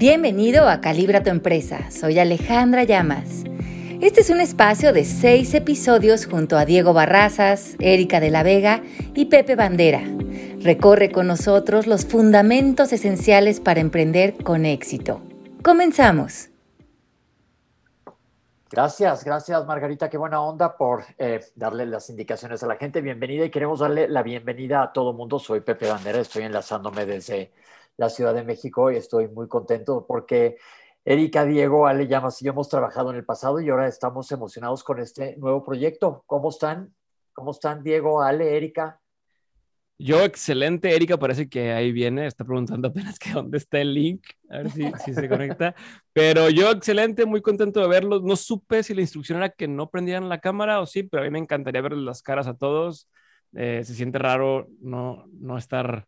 Bienvenido a Calibra tu empresa. Soy Alejandra Llamas. Este es un espacio de seis episodios junto a Diego Barrazas, Erika de la Vega y Pepe Bandera. Recorre con nosotros los fundamentos esenciales para emprender con éxito. Comenzamos. Gracias, gracias Margarita, qué buena onda por eh, darle las indicaciones a la gente. Bienvenida y queremos darle la bienvenida a todo mundo. Soy Pepe Bandera, estoy enlazándome desde la Ciudad de México y estoy muy contento porque Erika, Diego, Ale Llamas y yo hemos trabajado en el pasado y ahora estamos emocionados con este nuevo proyecto. ¿Cómo están? ¿Cómo están, Diego, Ale, Erika? Yo, excelente. Erika parece que ahí viene. Está preguntando apenas que dónde está el link. A ver si, se conecta. Pero yo, excelente, muy contento de verlos. No supe si la instrucción era que no prendieran la cámara o sí, pero a mí me encantaría ver las caras a todos. Eh, se siente raro no, no estar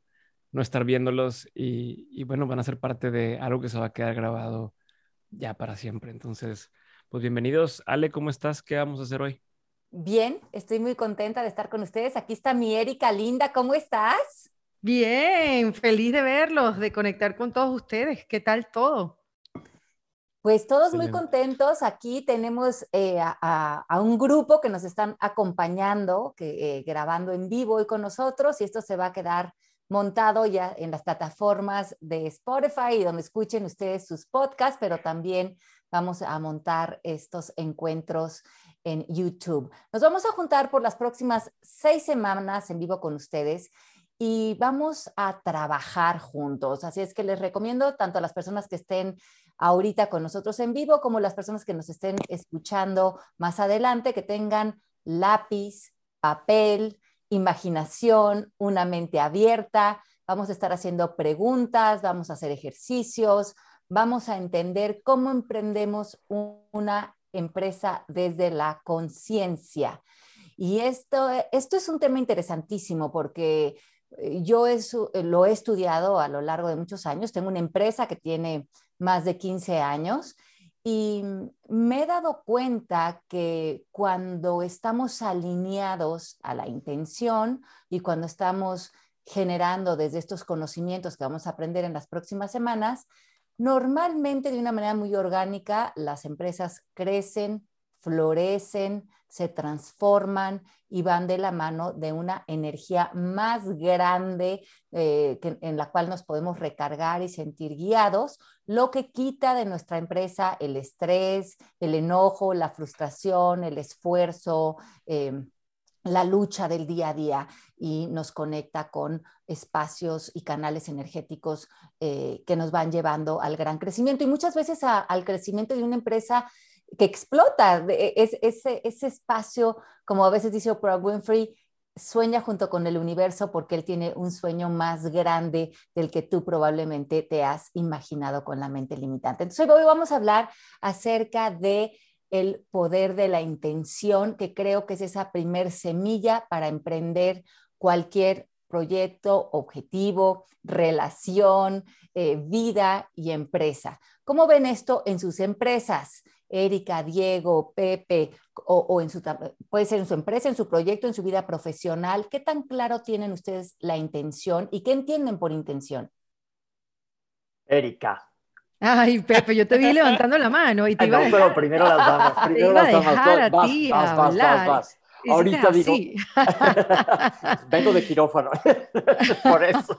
no estar viéndolos y, bueno, van a ser parte de algo que se va a quedar grabado ya para siempre. Entonces, pues bienvenidos. Ale, ¿cómo estás? ¿Qué vamos a hacer hoy? Bien, estoy muy contenta de estar con ustedes. Aquí está mi Erika Linda, ¿cómo estás? Bien, feliz de verlos, de conectar con todos ustedes. ¿Qué tal todo? Pues todos muy contentos. Aquí tenemos eh, a, un grupo que nos están acompañando, que, eh, grabando en vivo hoy con nosotros y esto se va a quedar montado ya en las plataformas de Spotify y donde escuchen ustedes sus podcasts, pero también vamos a montar estos encuentros en YouTube. Nos vamos a juntar por las próximas seis semanas en vivo con ustedes y vamos a trabajar juntos. Así es que les recomiendo tanto a las personas que estén ahorita con nosotros en vivo como las personas que nos estén escuchando más adelante, que tengan lápiz, papel, imaginación, una mente abierta, vamos a estar haciendo preguntas, vamos a hacer ejercicios, vamos a entender cómo emprendemos una empresa desde la conciencia. Y esto, esto es un tema interesantísimo porque eh, yo lo he estudiado a lo largo de muchos años. Tengo una empresa que tiene más de 15 años y me he dado cuenta que cuando estamos alineados a la intención y cuando estamos generando desde estos conocimientos que vamos a aprender en las próximas semanas, normalmente de una manera muy orgánica las empresas crecen, florecen, se transforman y van de la mano de una energía más grande eh, en la cual nos podemos recargar y sentir guiados, lo que quita de nuestra empresa el estrés, el enojo, la frustración, el esfuerzo. Em, la lucha del día a día y nos conecta con espacios y canales energéticos eh, que nos van llevando al gran crecimiento y muchas veces al crecimiento de una empresa que explota. E, es, ese, ese espacio, como a veces dice Oprah Winfrey, sueña junto con el universo porque él tiene un sueño más grande del que tú probablemente te has imaginado con la mente limitante. Entonces hoy vamos a hablar acerca de el poder de la intención, que creo que es esa primer semilla para emprender cualquier proyecto, objetivo, relación, eh, vida y empresa. ¿Cómo ven esto en sus empresas? Erika, Diego, Pepe, o, en su, puede ser en su empresa, en su proyecto, en su vida profesional. ¿Qué tan claro tienen ustedes la intención y qué entienden por intención? Erika. Ay, Pepe, yo te vi levantando la mano y te iba a dejar, pero primero las damas, primero las damas. a vas, ti vas, vas, vas, vas, Ahorita digo, vengo de quirófano, por eso,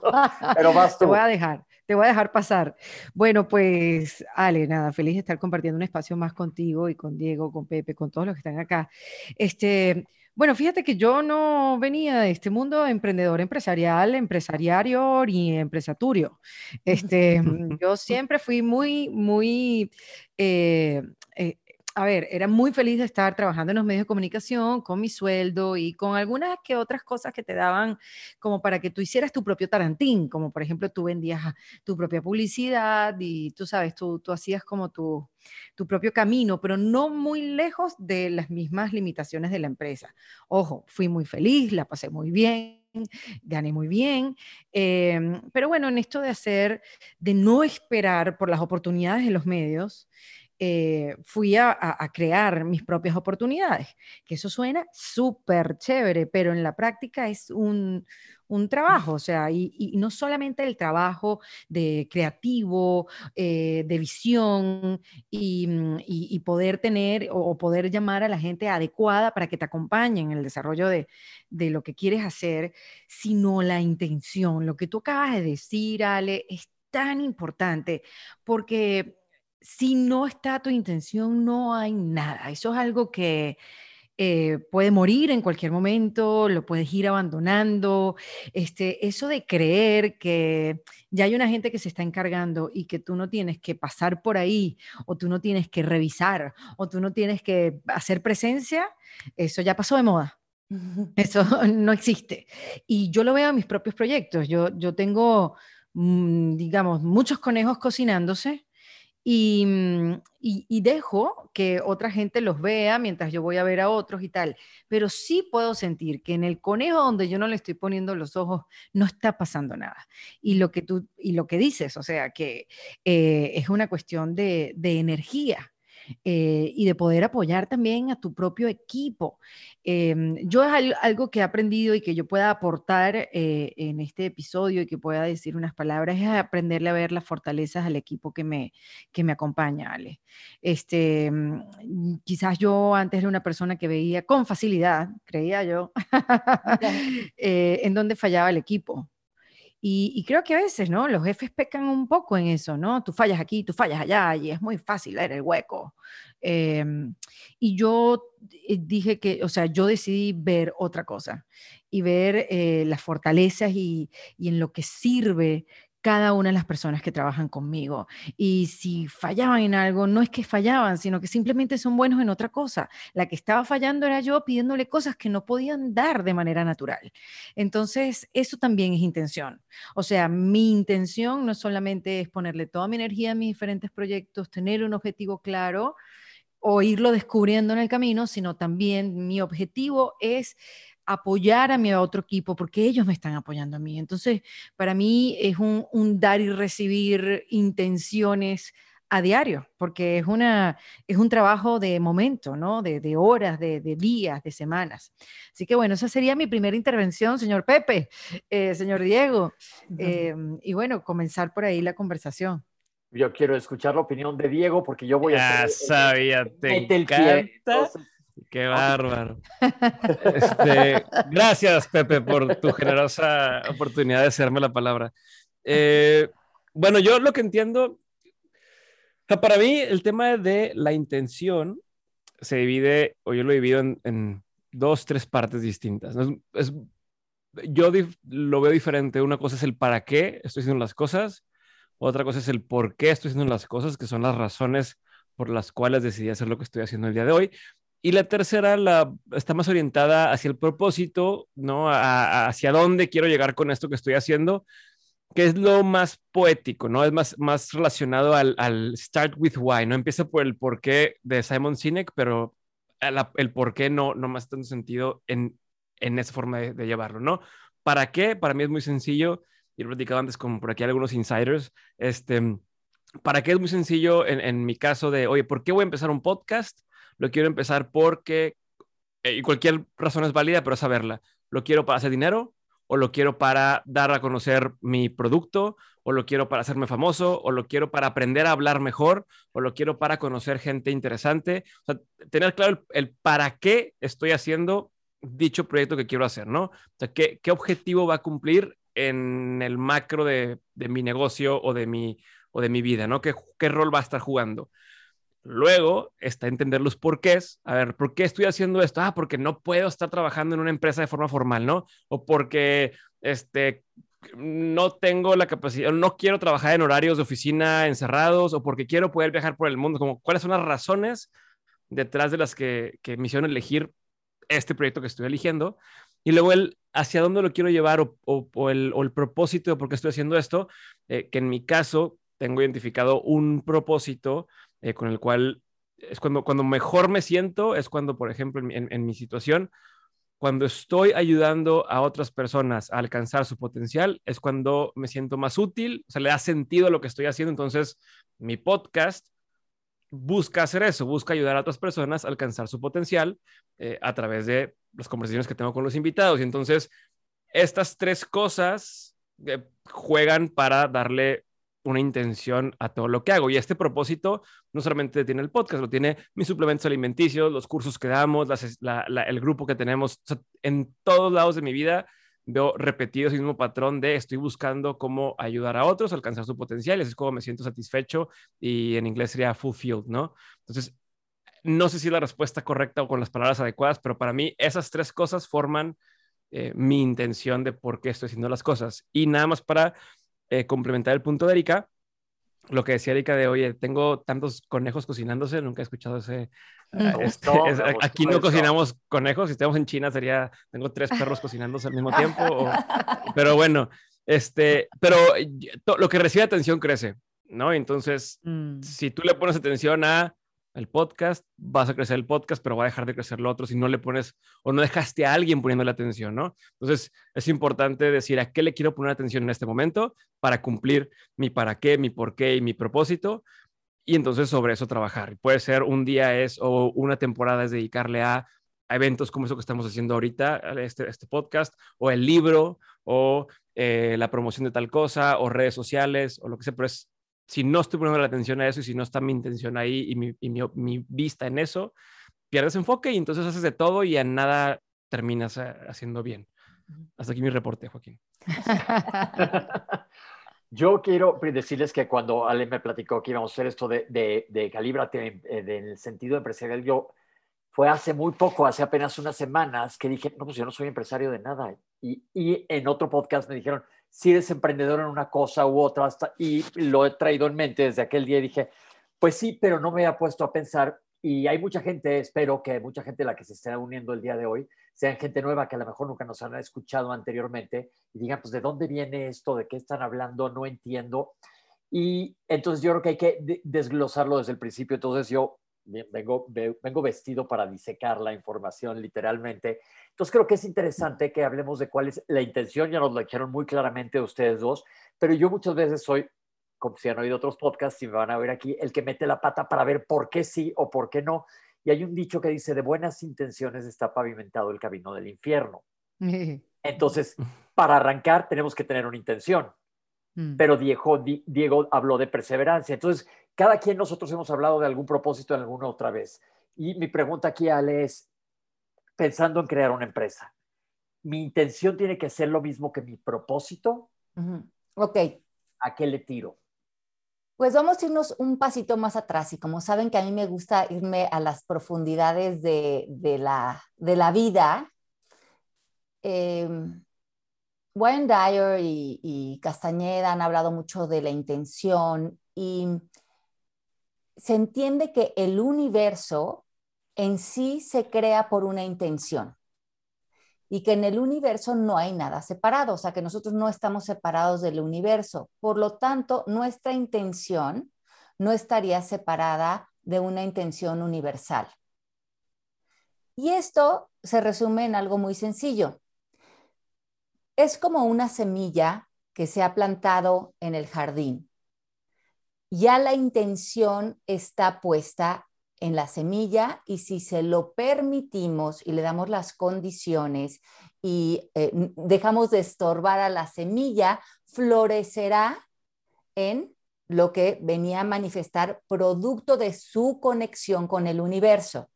pero vas tú. Te voy a dejar te voy a dejar pasar. Bueno, pues Ale, nada, feliz de estar compartiendo un espacio más contigo y con Diego, con Pepe, con todos los que están acá. Este, bueno, fíjate que yo no venía de este mundo emprendedor empresarial, empresariario ni empresaturio. Este, yo siempre fui muy, muy eh, eh, a ver, era muy feliz de estar trabajando en los medios de comunicación con mi sueldo y con algunas que otras cosas que te daban como para que tú hicieras tu propio tarantín, como por ejemplo tú vendías tu propia publicidad y tú sabes, tú, tú hacías como tu, tu propio camino, pero no muy lejos de las mismas limitaciones de la empresa. Ojo, fui muy feliz, la pasé muy bien, gané muy bien, em, pero bueno, en esto de hacer, de no esperar por las oportunidades de los medios, eh, fui a, crear mis propias oportunidades, que eso suena súper chévere, pero en la práctica es un, trabajo, o sea, y, no solamente el trabajo de creativo, eh, de visión mm, y, poder tener o poder llamar a la gente adecuada para que te acompañe en el desarrollo de, de lo que quieres hacer, sino la intención. Lo que tú acabas de decir, Ale, es tan importante porque si no está tu intención, no hay nada. Eso es algo que eh, puede morir en cualquier momento, lo puedes ir abandonando. Este, eso de creer que ya hay una gente que se está encargando y que tú no tienes que pasar por ahí, o tú no tienes que revisar, o tú no tienes que hacer presencia, eso ya pasó de moda. Eso no existe. Y yo lo veo en mis propios proyectos. Yo, yo tengo, mm, digamos, muchos conejos cocinándose Mm, y, dejo que otra gente los vea mientras yo voy a ver a otros y tal. Pero sí puedo sentir que en el conejo donde yo no le estoy poniendo los ojos no está pasando nada. Y lo que tú y lo que dices, o sea, que eh, es una cuestión de, de energía. Eh, y de poder apoyar también a tu propio equipo. Em, yo es algo que he aprendido y que yo pueda aportar eh, en este episodio y que pueda decir unas palabras es aprenderle a ver las fortalezas al equipo que me, que me acompaña, Ale. Este, mm, quizás yo antes era una persona que veía con facilidad, creía yo, eh, en dónde fallaba el equipo. Y, creo que a veces, ¿no? Los jefes pecan un poco en eso, ¿no? Tú fallas aquí, tú fallas allá y es muy fácil ver el hueco. Em, y yo eh, dije que, o sea, yo decidí ver otra cosa y ver eh, las fortalezas y, y, en lo que sirve cada una de las personas que trabajan conmigo. Y si fallaban en algo, no es que fallaban, sino que simplemente son buenos en otra cosa. La que estaba fallando era yo pidiéndole cosas que no podían dar de manera natural. Entonces, eso también es intención. O sea, mi intención no solamente es ponerle toda mi energía a mis diferentes proyectos, tener un objetivo claro o irlo descubriendo en el camino, sino también mi objetivo es apoyar a mi otro equipo porque ellos me están apoyando a mí. Entonces, para mí es un, dar y recibir intenciones a diario, porque es, una, es un trabajo de momento, ¿no? De, horas, de, días, de semanas. Así que bueno, esa sería mi primera intervención, señor Pepe, eh, señor Diego. Em, y bueno, comenzar por ahí la conversación. Yo quiero escuchar la opinión de Diego porque yo voy a... Ya sabía, te encanta. Qué bárbaro. Este, gracias, Pepe, por tu generosa oportunidad de hacerme la palabra. Eh, bueno, yo lo que entiendo, para mí el tema de la intención se divide, o yo lo divido en, en dos, tres partes distintas. Es, yo lo veo diferente. Una cosa es el para qué estoy haciendo las cosas, otra cosa es el por qué estoy haciendo las cosas, que son las razones por las cuales decidí hacer lo que estoy haciendo el día de hoy. Y la tercera la, está más orientada hacia el propósito, ¿no? hacia dónde quiero llegar con esto que estoy haciendo, que es lo más poético, ¿no? Es más, más relacionado al, start with why, ¿no? Empieza por el porqué de Simon Sinek, pero el porqué no, no más tanto sentido en, en esa forma de, llevarlo, ¿no? ¿Para qué? Para mí es muy sencillo, y lo platicaba antes con por aquí algunos insiders, este, ¿para qué es muy sencillo en, en mi caso de, oye, ¿por qué voy a empezar un podcast? Lo quiero empezar porque, eh, y cualquier razón es válida, pero saberla, lo quiero para hacer dinero, o lo quiero para dar a conocer mi producto, o lo quiero para hacerme famoso, o lo quiero para aprender a hablar mejor, o lo quiero para conocer gente interesante. O sea, tener claro el, para qué estoy haciendo dicho proyecto que quiero hacer, ¿no? O sea, qué, qué objetivo va a cumplir en el macro de, de, mi negocio o de mi, o de mi vida, ¿no? ¿Qué, ¿Qué rol va a estar jugando? Luego está entender los porqués. A ver, ¿por qué estoy haciendo esto? Ah, porque no puedo estar trabajando en una empresa de forma formal, ¿no? O porque este, no tengo la capacidad, no quiero trabajar en horarios de oficina encerrados, o porque quiero poder viajar por el mundo. Como, ¿Cuáles son las razones detrás de las que, que me hicieron elegir este proyecto que estoy eligiendo? Y luego el hacia dónde lo quiero llevar o, el, propósito de por qué estoy haciendo esto, eh, que en mi caso tengo identificado un propósito eh, con el cual es cuando, cuando mejor me siento, es cuando, por ejemplo, en, mi situación, cuando estoy ayudando a otras personas a alcanzar su potencial, es cuando me siento más útil, o sea, le da sentido a lo que estoy haciendo. Entonces, mi podcast busca hacer eso, busca ayudar a otras personas a alcanzar su potencial eh, a través de las conversaciones que tengo con los invitados. Y entonces, estas tres cosas eh, juegan para darle una intención a todo lo que hago. Y este propósito no solamente tiene el podcast, lo tiene mis suplementos alimenticios, los cursos que damos, el grupo que tenemos, en todos lados de mi vida veo repetido ese mismo patrón de estoy buscando cómo ayudar a otros a alcanzar su potencial, así es como me siento satisfecho y en inglés sería fulfilled, ¿no? Entonces, no sé si la respuesta correcta o con las palabras adecuadas, pero para mí esas tres cosas forman eh, mi intención de por qué estoy haciendo las cosas. Y nada más para eh, complementar el punto de Erika, lo que decía Erika de, oye, tengo tantos conejos cocinándose, nunca he escuchado ese... Eh, este, aquí no cocinamos conejos, si estamos en China sería, tengo tres perros cocinándose al mismo tiempo, pero bueno, este, pero lo que recibe atención crece, ¿no? Entonces, mm. si tú le pones atención a el podcast, vas a crecer el podcast, pero va a dejar de crecer lo otro si no le pones o no dejaste a alguien poniéndole atención, ¿no? Entonces, es importante decir a qué le quiero poner atención en este momento para cumplir mi para qué, mi por qué y mi propósito. Y entonces sobre eso trabajar. Puede ser un día es o una temporada es dedicarle a, eventos como eso que estamos haciendo ahorita, este, este podcast, o el libro, o eh, la promoción de tal cosa, o redes sociales, o lo que sea, pero es si no estoy poniendo la atención a eso y si no está mi intención ahí y mi, mi, vista en eso, pierdes enfoque y entonces haces de todo y en nada terminas eh, haciendo bien. Hasta aquí mi reporte, Joaquín. Yo quiero decirles que cuando Ale me platicó que íbamos a hacer esto de, de, de Calíbrate en, el sentido empresarial, yo fue hace muy poco, hace apenas unas semanas, que dije, no, pues yo no soy empresario de nada. Y, y en otro podcast me dijeron, si eres emprendedor en una cosa u otra, hasta, y lo he traído en mente desde aquel día y dije, pues sí, pero no me había puesto a pensar, y hay mucha gente, espero que mucha gente la que se esté uniendo el día de hoy, sean gente nueva que a lo mejor nunca nos han escuchado anteriormente y digan, pues, ¿de dónde viene esto? ¿De qué están hablando? No entiendo. Y entonces yo creo que hay que desglosarlo desde el principio. Entonces yo vengo, vengo vestido para disecar la información literalmente. Entonces creo que es interesante que hablemos de cuál es la intención, ya nos lo dijeron muy claramente ustedes dos, pero yo muchas veces soy, como si han oído otros podcasts y me van a ver aquí, el que mete la pata para ver por qué sí o por qué no. Y hay un dicho que dice, de buenas intenciones está pavimentado el camino del infierno. Entonces, para arrancar tenemos que tener una intención. Mm. Pero Diego, Diego habló de perseverancia. Entonces, cada quien nosotros hemos hablado de algún propósito en alguna otra vez. Y mi pregunta aquí, Ale, es, pensando en crear una empresa, ¿mi intención tiene que ser lo mismo que mi propósito? Ok. ¿A qué le tiro? Pues vamos a irnos un pasito más atrás y como saben que a mí me gusta irme a las profundidades de, la, de la, vida, eh, Wayne Dyer y, y, Castañeda han hablado mucho de la intención y se entiende que el universo en sí se crea por una intención y que en el universo no hay nada separado, o sea que nosotros no estamos separados del universo. Por lo tanto, nuestra intención no estaría separada de una intención universal. Y esto se resume en algo muy sencillo. Es como una semilla que se ha plantado en el jardín ya la intención está puesta en la semilla y si se lo permitimos y le damos las condiciones y eh, dejamos de estorbar a la semilla, florecerá en lo que venía a manifestar producto de su conexión con el universo.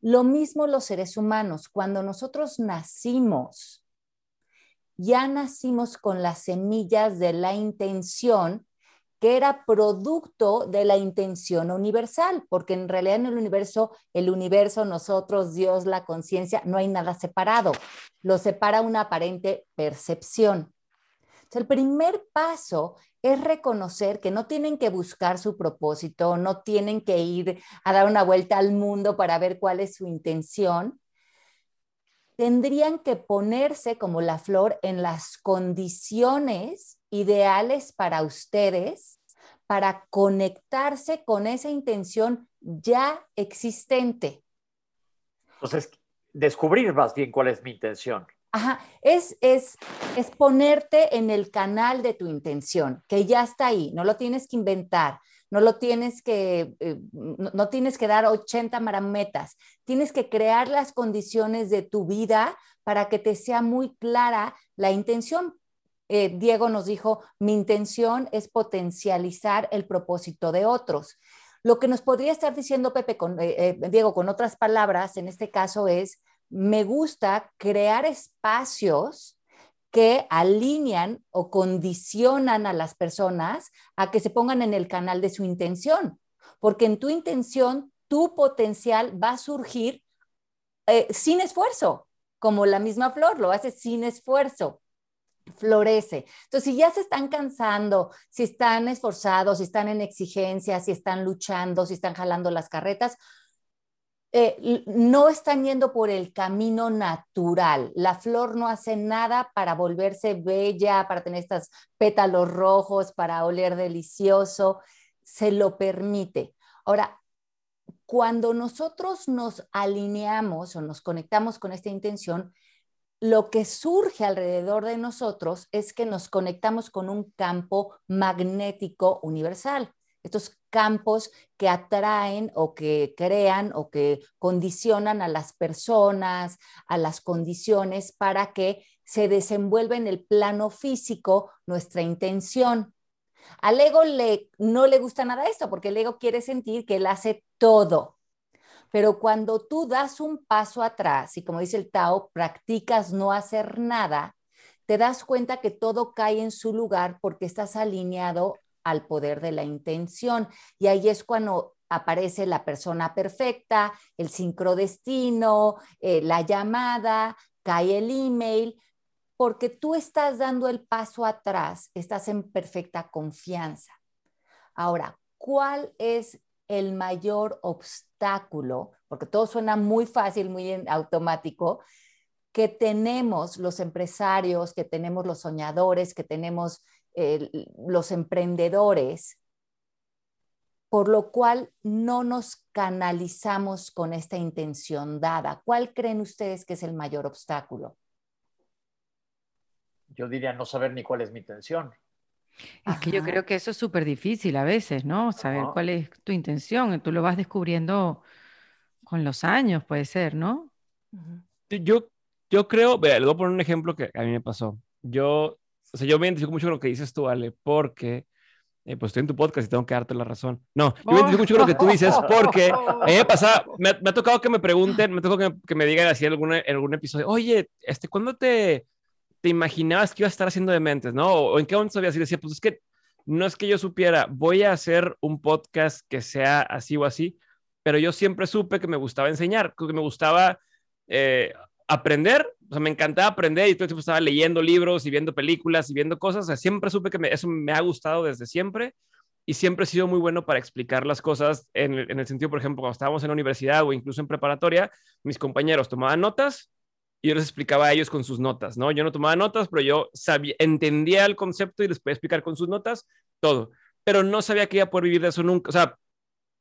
Lo mismo los seres humanos, cuando nosotros nacimos, ya nacimos con las semillas de la intención que era producto de la intención universal, porque en realidad en el universo, el universo, nosotros, Dios, la conciencia, no hay nada separado, lo separa una aparente percepción. el primer paso es reconocer que no tienen que buscar su propósito, no tienen que ir a dar una vuelta al mundo para ver cuál es su intención. Tendrían que ponerse como la flor en las condiciones ideales para ustedes para conectarse con esa intención ya existente. Entonces, descubrir más bien cuál es mi intención. Ajá, es, es, es ponerte en el canal de tu intención, que ya está ahí, no lo tienes que inventar. no lo tienes que, eh, no, tienes que dar 80 marametas, tienes que crear las condiciones de tu vida para que te sea muy clara la intención. Eh, Diego nos dijo, mi intención es potencializar el propósito de otros. Lo que nos podría estar diciendo Pepe, con, eh, Diego, con otras palabras, en este caso es, me gusta crear espacios que alinean o condicionan a las personas a que se pongan en el canal de su intención, porque en tu intención tu potencial va a surgir eh, sin esfuerzo, como la misma flor, lo hace sin esfuerzo florece. Entonces, si ya se están cansando, si están esforzados, si están en exigencia, si están luchando, si están jalando las carretas, eh, no están yendo por el camino natural. La flor no hace nada para volverse bella, para tener estos pétalos rojos, para oler delicioso. Se lo permite. Ahora, cuando nosotros nos alineamos o nos conectamos con esta intención, lo que surge alrededor de nosotros es que nos conectamos con un campo magnético universal estos campos que atraen o que crean o que condicionan a las personas, a las condiciones para que se desenvuelva en el plano físico nuestra intención. Al ego le, no le gusta nada esto porque el ego quiere sentir que él hace todo. Pero cuando tú das un paso atrás y como dice el Tao, practicas no hacer nada, te das cuenta que todo cae en su lugar porque estás alineado al poder de la intención. Y ahí es cuando aparece la persona perfecta, el sincrodestino, eh, la llamada, cae el email, porque tú estás dando el paso atrás, estás en perfecta confianza. Ahora, ¿cuál es el mayor obstáculo? Porque todo suena muy fácil, muy automático, que tenemos los empresarios, que tenemos los soñadores, que tenemos los emprendedores, por lo cual no nos canalizamos con esta intención dada. ¿Cuál creen ustedes que es el mayor obstáculo? Yo diría no saber ni cuál es mi intención. Es que yo creo que eso es súper difícil a veces, ¿no? Saber cuál es tu intención. Tú lo vas descubriendo con los años, puede ser, ¿no? Yo, yo creo, vea, le voy a poner un ejemplo que a mí me pasó. Yo o sea, yo me identifico mucho con lo que dices tú, Ale, porque eh, pues estoy en tu podcast y tengo que darte la razón. No, yo me identifico mucho con lo que tú dices porque a mí me pasa, me, ha tocado que me pregunten, me ha tocado que, que me digan así en algún, en algún episodio, oye, este, ¿cuándo te, te imaginabas que iba a estar haciendo dementes, no? O, en qué momento sabías y decía, pues es que no es que yo supiera, voy a hacer un podcast que sea así o así, pero yo siempre supe que me gustaba enseñar, que me gustaba eh, aprender, o sea, me encantaba aprender y todo el tiempo estaba leyendo libros y viendo películas y viendo cosas, o sea, siempre supe que eso me ha gustado desde siempre y siempre he sido muy bueno para explicar las cosas en, el sentido, por ejemplo, cuando estábamos en la universidad o incluso en preparatoria, mis compañeros tomaban notas y yo les explicaba a ellos con sus notas, ¿no? Yo no tomaba notas, pero yo sabía, entendía el concepto y les podía explicar con sus notas todo, pero no sabía que iba a poder vivir de eso nunca, o sea,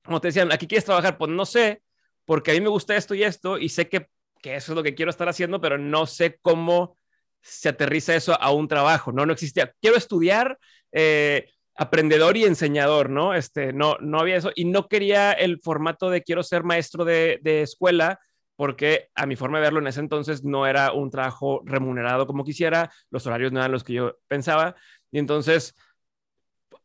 como te decían, ¿aquí quieres trabajar? Pues no sé, porque a mí me gusta esto y esto y sé que que eso es lo que quiero estar haciendo, pero no sé cómo se aterriza eso a un trabajo, ¿no? No existía. Quiero estudiar eh, aprendedor y enseñador, ¿no? Este, no, no había eso y no quería el formato de quiero ser maestro de, de escuela porque a mi forma de verlo en ese entonces no era un trabajo remunerado como quisiera, los horarios no eran los que yo pensaba y entonces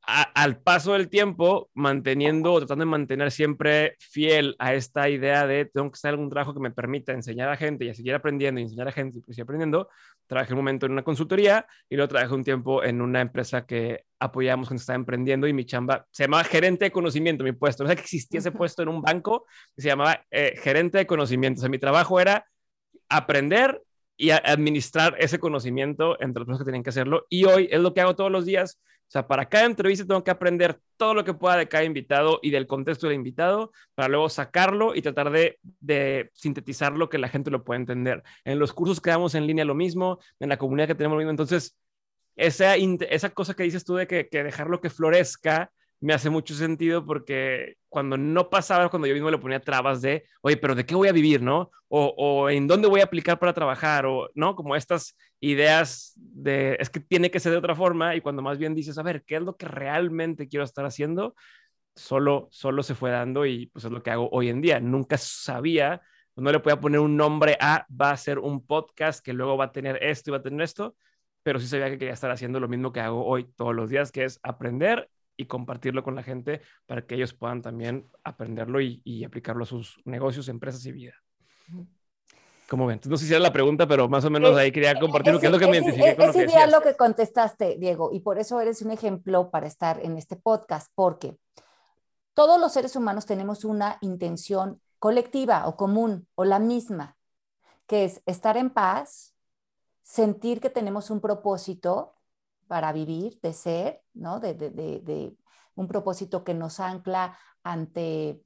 al paso del tiempo, manteniendo o tratando de mantener siempre fiel a esta idea de tengo que en algún trabajo que me permita enseñar a gente y a seguir aprendiendo y enseñar a gente y seguir aprendiendo, trabajé un momento en una consultoría y luego trabajé un tiempo en una empresa que apoyamos cuando estaba emprendiendo y mi chamba se llamaba gerente de conocimiento, mi puesto. No sé que existía ese puesto en un banco, se llamaba eh, gerente de conocimiento. O sea, mi trabajo era aprender y administrar ese conocimiento entre los que tenían que hacerlo. Y hoy es lo que hago todos los días o sea, para cada entrevista tengo que aprender todo lo que pueda de cada invitado y del contexto del invitado para luego sacarlo y tratar de, de sintetizarlo que la gente lo pueda entender. En los cursos que damos en línea lo mismo, en la comunidad que tenemos lo mismo. Entonces, esa, esa cosa que dices tú de que, que dejarlo que florezca me hace mucho sentido porque cuando no pasaba, cuando yo mismo le ponía trabas de, oye, pero ¿de qué voy a vivir, no? O, o, en dónde voy a aplicar para trabajar, o, ¿no? Como estas ideas de, es que tiene que ser de otra forma, y cuando más bien dices, a ver, ¿qué es lo que realmente quiero estar haciendo? solo, solo se fue dando y pues es lo que hago hoy en día. Nunca sabía, no le podía poner un nombre a, va a ser un podcast que luego va a tener esto y va a tener esto, pero sí sabía que quería estar haciendo lo mismo que hago hoy todos los días, que es aprender y compartirlo con la gente para que ellos puedan también aprenderlo y, aplicarlo a sus negocios, empresas y vida. ¿Cómo ven? No sé si era la pregunta, pero más o menos ahí quería compartir lo que es lo que me identifiqué con lo que Es lo que contestaste, Diego, y por eso eres un ejemplo para estar en este podcast, porque todos los seres humanos tenemos una intención colectiva o común o la misma, que es estar en paz, sentir que tenemos un propósito para vivir, de ser, ¿no? De, de un propósito que nos ancla ante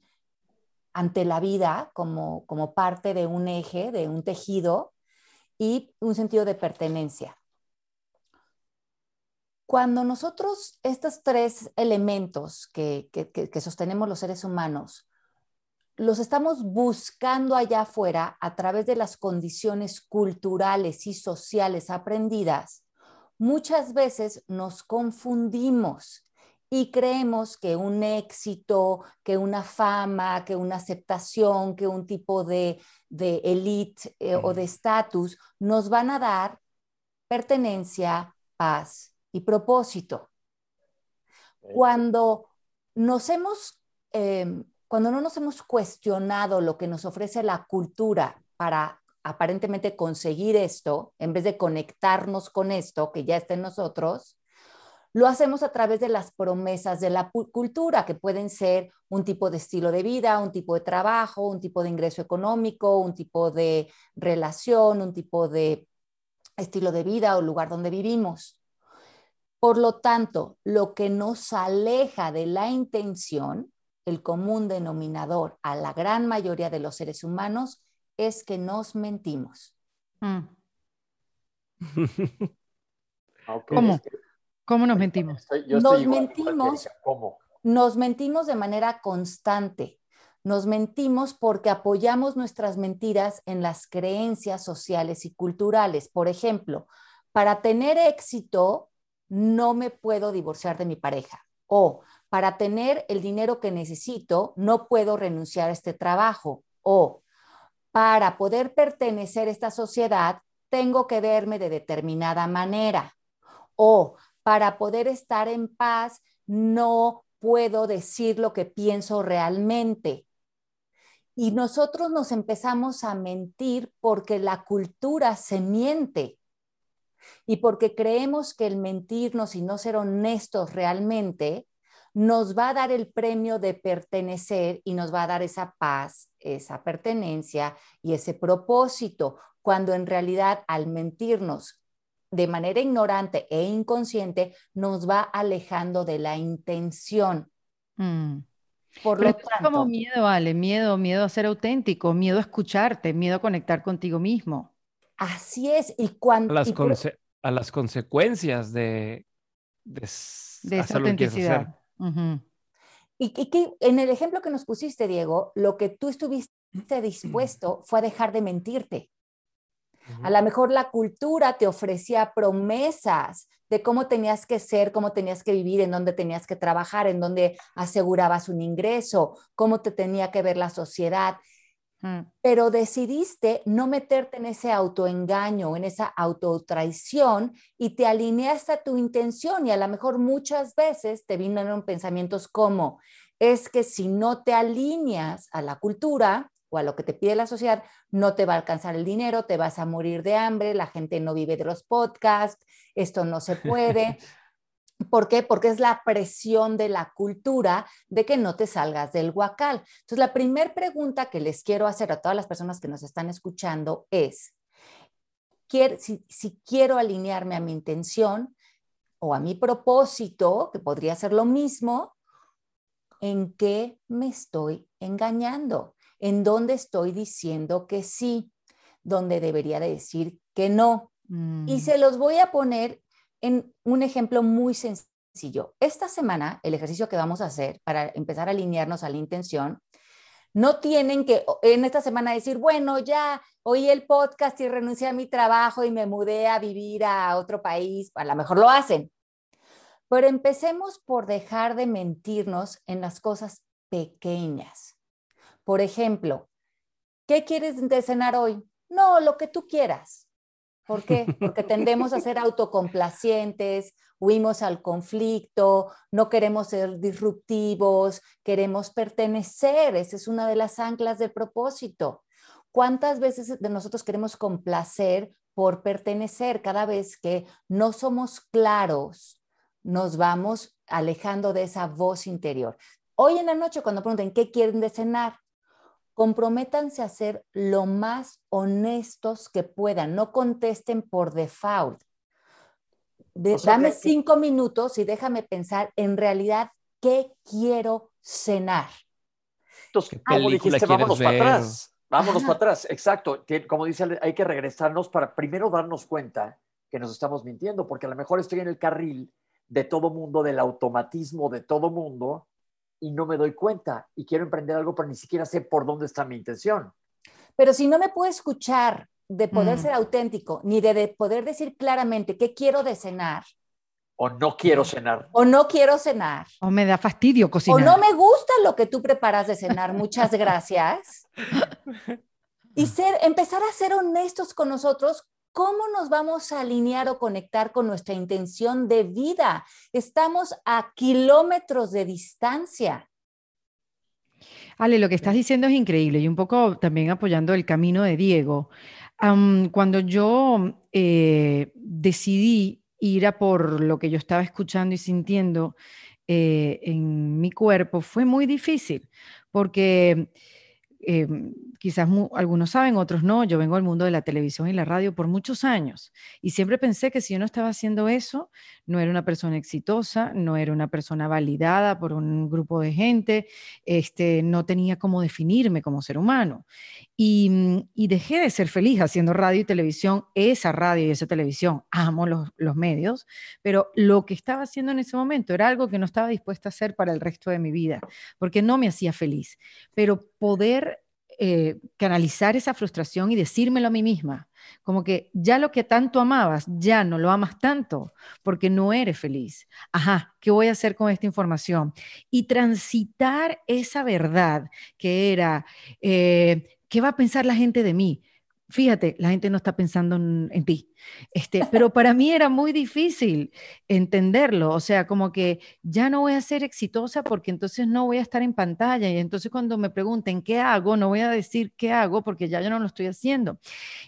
ante la vida como, como parte de un eje, de un tejido y un sentido de pertenencia. Cuando nosotros estos tres elementos que, que, sostenemos los seres humanos, los estamos buscando allá afuera a través de las condiciones culturales y sociales aprendidas, muchas veces nos confundimos y creemos que un éxito, que una fama, que una aceptación, que un tipo de, de elite eh, o de estatus nos van a dar pertenencia, paz y propósito. Cuando nos hemos, em, cuando no nos hemos cuestionado lo que nos ofrece la cultura para aparentemente conseguir esto, en vez de conectarnos con esto que ya está en nosotros, lo hacemos a través de las promesas de la cultura, que pueden ser un tipo de estilo de vida, un tipo de trabajo, un tipo de ingreso económico, un tipo de relación, un tipo de estilo de vida o lugar donde vivimos. Por lo tanto, lo que nos aleja de la intención, el común denominador a la gran mayoría de los seres humanos, es que nos mentimos. Mm. ¿Cómo? ¿Cómo nos mentimos? nos mentimos. Nos mentimos de manera constante. Nos mentimos porque apoyamos nuestras mentiras en las creencias sociales y culturales. Por ejemplo, para tener éxito, no me puedo divorciar de mi pareja. O para tener el dinero que necesito, no puedo renunciar a este trabajo. O para poder pertenecer a esta sociedad, tengo que verme de determinada manera. O para poder estar en paz, no puedo decir lo que pienso realmente. Y nosotros nos empezamos a mentir porque la cultura se miente y porque creemos que el mentirnos y no ser honestos realmente nos va a dar el premio de pertenecer y nos va a dar esa paz, esa pertenencia y ese propósito, cuando en realidad al mentirnos de manera ignorante e inconsciente nos va alejando de la intención. Mm. Por lo tanto, es como miedo, Ale, miedo, miedo a ser auténtico, miedo a escucharte, miedo a conectar contigo mismo. Así es, y cuando... A las, consecuencias de, de, esa autenticidad. Y, que en el ejemplo que nos pusiste, Diego, lo que tú estuviste dispuesto fue a dejar de mentirte. A lo mejor la cultura te ofrecía promesas de cómo tenías que ser, cómo tenías que vivir, en dónde tenías que trabajar, en dónde asegurabas un ingreso, cómo te tenía que ver la sociedad. Mm. Pero decidiste no meterte en ese autoengaño, en esa autotraición y te alineaste a tu intención y a lo mejor muchas veces te vinieron pensamientos como, es que si no te alineas a la cultura, o a lo que te pide la sociedad, no te va a alcanzar el dinero, te vas a morir de hambre, la gente no vive de los podcasts, esto no se puede. ¿Por qué? Porque es la presión de la cultura de que no te salgas del huacal. Entonces, la primera pregunta que les quiero hacer a todas las personas que nos están escuchando es, si, si quiero alinearme a mi intención o a mi propósito, que podría ser lo mismo, ¿en qué me estoy engañando? en dónde estoy diciendo que sí, donde debería decir que no. Y mm. se los voy a poner en un ejemplo muy sencillo. Esta semana, el ejercicio que vamos a hacer para empezar a alinearnos a la intención, no tienen que en esta semana decir, bueno, ya oí el podcast y renuncié a mi trabajo y me mudé a vivir a otro país. A lo mejor lo hacen. Pero empecemos por dejar de mentirnos en las cosas pequeñas. Por ejemplo, ¿qué quieres de cenar hoy? No, lo que tú quieras. ¿Por qué? Porque tendemos a ser autocomplacientes, huimos al conflicto, no queremos ser disruptivos, queremos pertenecer. Esa es una de las anclas del propósito. ¿Cuántas veces de nosotros queremos complacer por pertenecer? Cada vez que no somos claros, nos vamos alejando de esa voz interior. Hoy en la noche, cuando pregunten qué quieren de cenar, comprométanse a ser lo más honestos que puedan, no contesten por default. dame cinco minutos y déjame pensar en realidad qué quiero cenar. Entonces, como dijiste, vámonos para atrás. Vámonos para atrás, exacto. Como dice, hay que regresarnos para primero darnos cuenta que nos estamos mintiendo, porque a lo mejor estoy en el carril de todo mundo, del automatismo de todo mundo, y no me doy cuenta y quiero emprender algo, pero ni siquiera sé por dónde está mi intención. Pero si no me puedo escuchar de poder mm. ser auténtico, ni de, poder decir claramente qué quiero de cenar. O no quiero cenar. O no quiero cenar. O me da fastidio cocinar. O no me gusta lo que tú preparas de cenar. Muchas gracias. y ser, empezar a ser honestos con nosotros ¿cómo nos vamos a alinear o conectar con nuestra intención de vida? Estamos a kilómetros de distancia. Ale, lo que estás diciendo es increíble y un poco también apoyando el camino de Diego. cuando yo eh, decidí ir a por lo que yo estaba escuchando y sintiendo eh, en mi cuerpo, fue muy difícil porque Em, quizás algunos saben, otros no, yo vengo al mundo de la televisión y la radio por muchos años y siempre pensé que si yo no estaba haciendo eso, no era una persona exitosa, no era una persona validada por un grupo de gente, este, no tenía cómo definirme como ser humano. Y, mm, y dejé de ser feliz haciendo radio y televisión, esa radio y esa televisión, amo los, los medios, pero lo que estaba haciendo en ese momento era algo que no estaba dispuesta a hacer para el resto de mi vida, porque no me hacía feliz. Pero poder eh, canalizar esa frustración y decírmelo a mí misma, como que ya lo que tanto amabas, ya no lo amas tanto porque no eres feliz. Ajá, ¿qué voy a hacer con esta información? Y transitar esa verdad que era, eh, ¿qué va a pensar la gente de mí? fíjate, la gente no está pensando en, ti. Este, pero para mí era muy difícil entenderlo, o sea, como que ya no voy a ser exitosa porque entonces no voy a estar en pantalla y entonces cuando me pregunten qué hago, no voy a decir qué hago porque ya yo no lo estoy haciendo.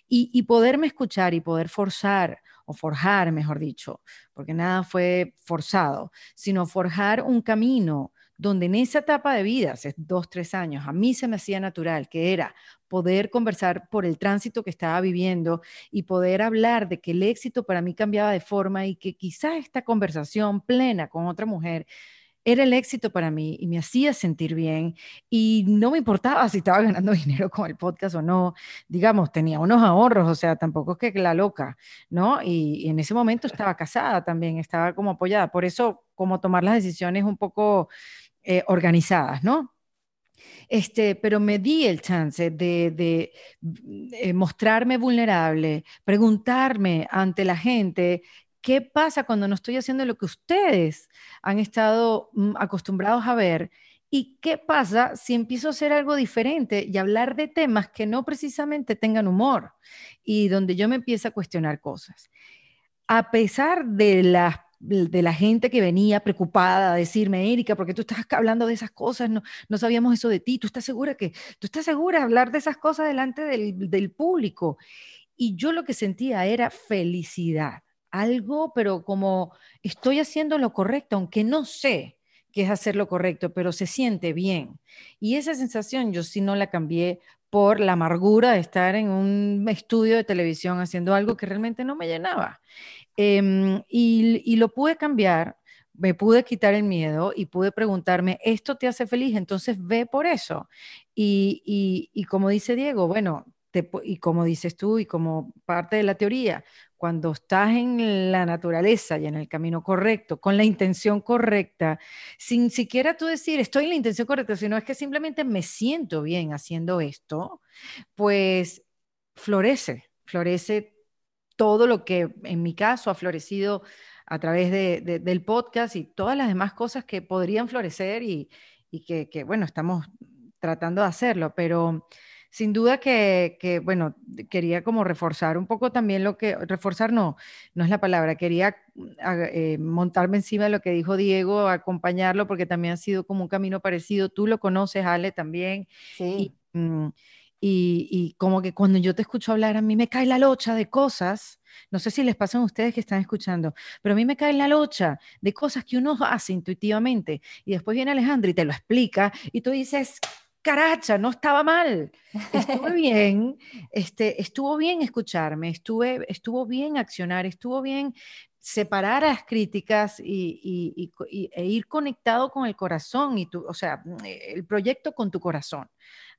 Y, y poderme escuchar y poder forzar o forjar, mejor dicho, porque nada fue forzado, sino forjar un camino donde en esa etapa de vida, hace dos, tres años, a mí se me hacía natural, que era poder conversar por el tránsito que estaba viviendo y poder hablar de que el éxito para mí cambiaba de forma y que quizás esta conversación plena con otra mujer era el éxito para mí y me hacía sentir bien y no me importaba si estaba ganando dinero con el podcast o no, digamos, tenía unos ahorros, o sea, tampoco es que la loca, ¿no? Y, y en ese momento estaba casada también, estaba como apoyada, por eso como tomar las decisiones un poco eh, organizadas, ¿no? Este, pero me di el chance de, eh, mostrarme vulnerable, preguntarme ante la gente qué pasa cuando no estoy haciendo lo que ustedes han estado mm, acostumbrados a ver y qué pasa si empiezo a hacer algo diferente y hablar de temas que no precisamente tengan humor y donde yo me empiezo a cuestionar cosas. A pesar de las de la gente que venía preocupada a decirme, Erika, ¿por qué tú estás hablando de esas cosas? No, no sabíamos eso de ti. ¿Tú estás segura que, tú estás segura de hablar de esas cosas delante del, del público? Y yo lo que sentía era felicidad, algo, pero como estoy haciendo lo correcto, aunque no sé qué es hacer lo correcto, pero se siente bien. Y esa sensación yo sí no la cambié por la amargura de estar en un estudio de televisión haciendo algo que realmente no me llenaba. Em, y, lo pude cambiar, me pude quitar el miedo y pude preguntarme, ¿esto te hace feliz? Entonces ve por eso. Y, como dice Diego, bueno, y como dices tú y como parte de la teoría, cuando estás en la naturaleza y en el camino correcto, con la intención correcta, sin siquiera tú decir, estoy en la intención correcta, sino es que simplemente me siento bien haciendo esto, pues florece, florece todo lo que en mi caso ha florecido a través del podcast y todas las demás cosas que podrían florecer y, que, que, bueno, estamos tratando de hacerlo, pero sin duda que, bueno, quería como reforzar un poco también lo que, reforzar no, no es la palabra, quería eh, montarme encima de lo que dijo Diego, acompañarlo, porque también ha sido como un camino parecido, tú lo conoces, Ale, también. Sí. Mm, y, y, como que cuando yo te escucho hablar, a mí me cae la locha de cosas, no sé si les pasan a ustedes que están escuchando, pero a mí me cae la locha de cosas que uno hace intuitivamente y después viene Alejandro y te lo explica y tú dices, caracha, no estaba mal. Estuve bien, este, estuvo bien escucharme, estuve, estuvo bien accionar, estuvo bien separar las críticas y, e ir conectado con el corazón y tu, o sea, el proyecto con tu corazón.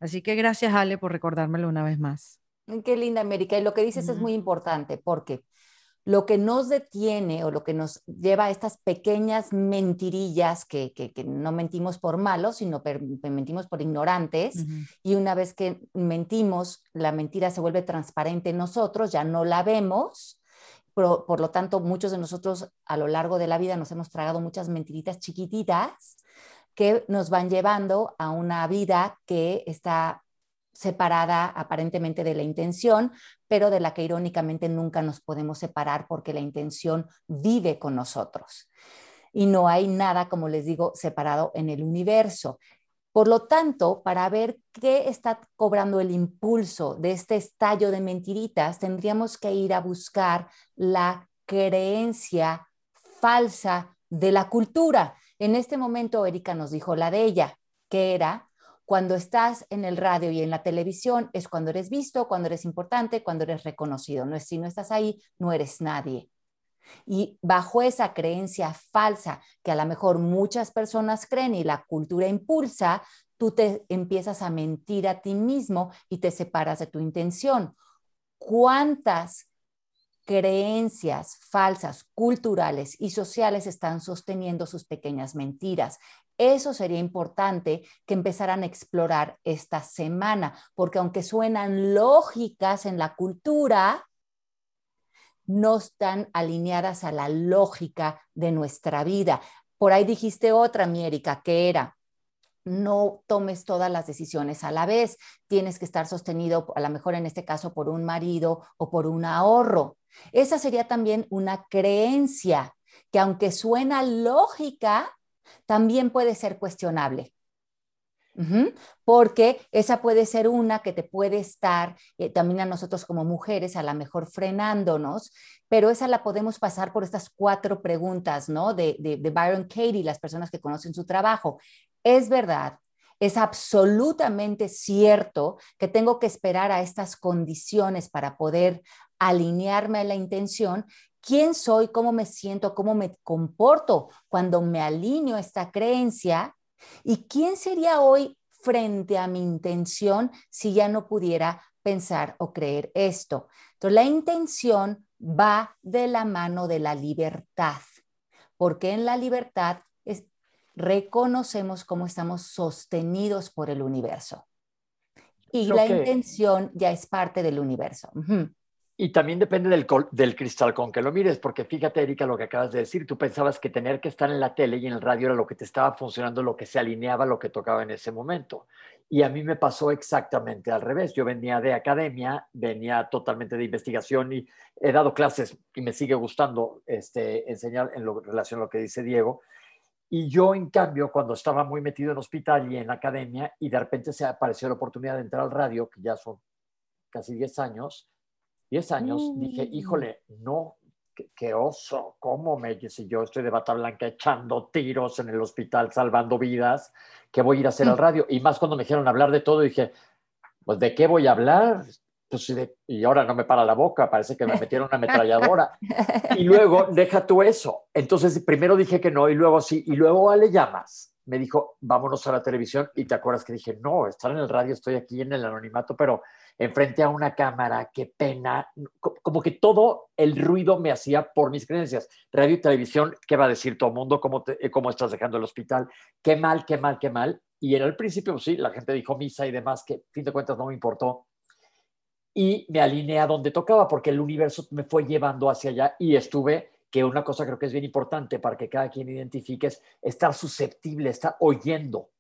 Así que gracias Ale por recordármelo una vez más. Qué linda América. Y lo que dices es muy importante porque lo que nos detiene o lo que nos lleva a estas pequeñas mentirillas que, no mentimos por malos, sino mentimos por ignorantes, y una vez que mentimos, la mentira se vuelve transparente en nosotros, ya no la vemos. Por, por lo tanto, muchos de nosotros a lo largo de la vida nos hemos tragado muchas mentiritas chiquititas que nos van llevando a una vida que está separada aparentemente de la intención, pero de la que irónicamente nunca nos podemos separar porque la intención vive con nosotros. Y no hay nada, como les digo, separado en el universo. Por lo tanto, para ver qué está cobrando el impulso de este estallo de mentiritas, tendríamos que ir a buscar la creencia falsa de la cultura. En este momento, Erika nos dijo la de ella, que era cuando estás en el radio y en la televisión es cuando eres visto, cuando eres importante, cuando eres reconocido. No es si no estás ahí, no eres nadie. Y bajo esa creencia falsa que a lo mejor muchas personas creen y la cultura impulsa, tú te empiezas a mentir a ti mismo y te separas de tu intención. ¿Cuántas creencias falsas, culturales y sociales están sosteniendo sus pequeñas mentiras? Eso sería importante que empezaran a explorar esta semana, porque aunque suenan lógicas en la cultura, no están alineadas a la lógica de nuestra vida. Por ahí dijiste otra, mi Erika, que era, no tomes todas las decisiones a la vez, tienes que estar sostenido, a lo mejor en este caso, por un marido o por un ahorro. Esa sería también una creencia que aunque suena lógica, también puede ser cuestionable. Porque esa puede ser una que te puede estar eh, también a nosotros como mujeres, a lo mejor frenándonos, pero esa la podemos pasar por estas cuatro preguntas, ¿no? De, de, de Byron Katie, las personas que conocen su trabajo. ¿Es verdad? Es absolutamente cierto que tengo que esperar a estas condiciones para poder alinearme a la intención quién soy, cómo me siento, cómo me comporto cuando me alineo a esta creencia y quién sería hoy frente a mi intención si ya no pudiera pensar o creer esto. Entonces, la intención va de la mano de la libertad, porque en la libertad reconocemos cómo estamos sostenidos por el universo. Y la intención ya es parte del universo. Y también depende del, del, cristal con que lo mires, porque fíjate, Erika, lo que acabas de decir, tú pensabas que tener que estar en la tele y en el radio era lo que te estaba funcionando, lo que se alineaba, lo que tocaba en ese momento. Y a mí me pasó exactamente al revés. Yo venía de academia, venía totalmente de investigación y he dado clases y me sigue gustando este, enseñar en lo, relación a lo que dice Diego. Y yo, en cambio, cuando estaba muy metido en hospital y en academia y de repente se apareció la oportunidad de entrar al radio, que ya son casi 10 años, 10 años, dije, mm. híjole, no, qué, oso, ¿cómo me si yo estoy de bata blanca echando tiros en el hospital, salvando vidas, ¿qué voy a ir a hacer al mm. radio? Y más cuando me dijeron hablar de todo, dije, pues ¿de qué voy a hablar? Pues, y ahora no me para la boca, parece que me metieron una ametralladora. y luego, deja tú eso. Entonces, primero dije que no, y luego sí, y luego le llamas me dijo, vámonos a la televisión, y te acuerdas que dije, no, estar en el radio, estoy aquí en el anonimato, pero enfrente a una cámara, qué pena, como que todo el ruido me hacía por mis creencias. Radio y televisión, ¿qué va a decir todo el mundo? ¿Cómo, te, ¿Cómo estás dejando el hospital? Qué mal, qué mal, qué mal. Y en el principio, pues sí, la gente dijo misa y demás, que fin de cuentas no me importó. Y me alineé a donde tocaba, porque el universo me fue llevando hacia allá y estuve que una cosa creo que es bien importante para que cada quien identifique es estar susceptible, estar oyendo,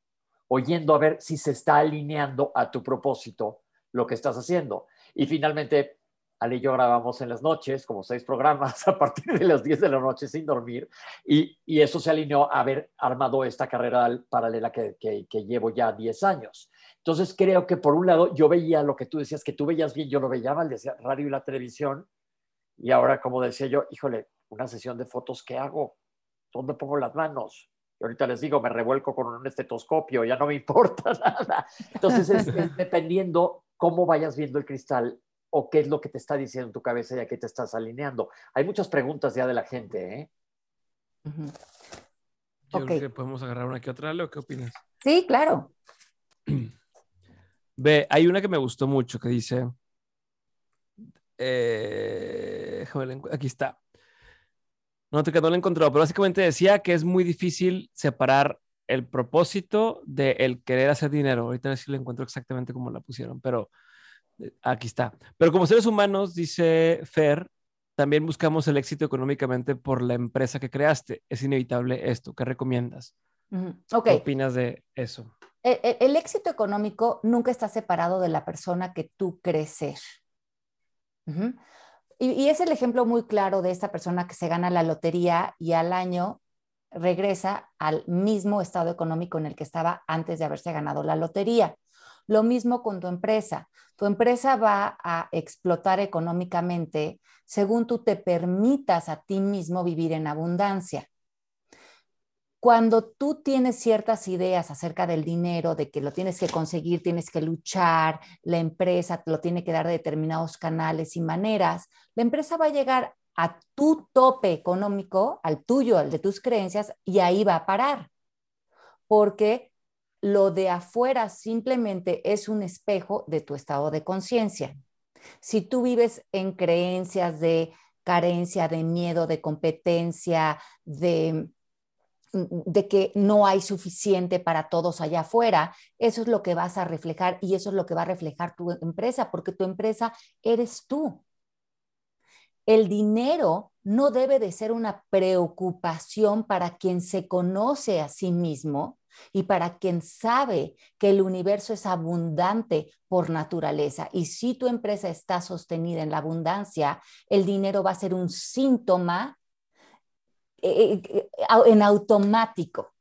oyendo a ver si se está alineando a tu propósito lo que estás haciendo. Y finalmente, Ale y yo grabamos en las noches, como seis programas a partir de las 10 de la noche sin dormir, y, y eso se alineó a haber armado esta carrera paralela que, que, que, llevo ya 10 años. Entonces creo que por un lado yo veía lo que tú decías, que tú veías bien, yo lo veía mal, decía radio y la televisión, y ahora como decía yo, híjole, una sesión de fotos, ¿qué hago? ¿Dónde pongo las manos? Y ahorita les digo, me revuelco con un estetoscopio, ya no me importa nada. Entonces es dependiendo cómo vayas viendo el cristal o qué es lo que te está diciendo en tu cabeza y a qué te estás alineando. Hay muchas preguntas ya de la gente, ¿eh? Yo creo que podemos agarrar una que otra, Leo, ¿qué opinas? Sí, claro. Ve, hay una que me gustó mucho que dice, eh, aquí está. No, te no la he encontrado, pero básicamente decía que es muy difícil separar el propósito de el querer hacer dinero. Ahorita no sé si lo encuentro exactamente como la pusieron, pero Aquí está. Pero como seres humanos, dice Fer, también buscamos el éxito económicamente por la empresa que creaste. Es inevitable esto. ¿Qué recomiendas? ¿Qué opinas de eso? E, e, el, éxito económico nunca está separado de la persona que tú crees y, y, es el ejemplo muy claro de esta persona que se gana la lotería y al año regresa al mismo estado económico en el que estaba antes de haberse ganado la lotería. Lo mismo con tu empresa. Tu empresa va a explotar económicamente según tú te permitas a ti mismo vivir en abundancia. Cuando tú tienes ciertas ideas acerca del dinero, de que lo tienes que conseguir, tienes que luchar, la empresa lo tiene que dar de determinados canales y maneras, la empresa va a llegar a tu tope económico, al tuyo, al de tus creencias, y ahí va a parar. Porque lo de afuera simplemente es un espejo de tu estado de conciencia. Si tú vives en creencias de carencia, de miedo, de competencia, de, de que no hay suficiente para todos allá afuera, eso es lo que vas a reflejar y eso es lo que va a reflejar tu empresa, porque tu empresa eres tú. El dinero no debe de ser una preocupación para quien se conoce a sí mismo, y para quien sabe que el universo es abundante por naturaleza. Y si tu empresa está sostenida en la abundancia, el dinero va a ser un síntoma eh, eh, en automático.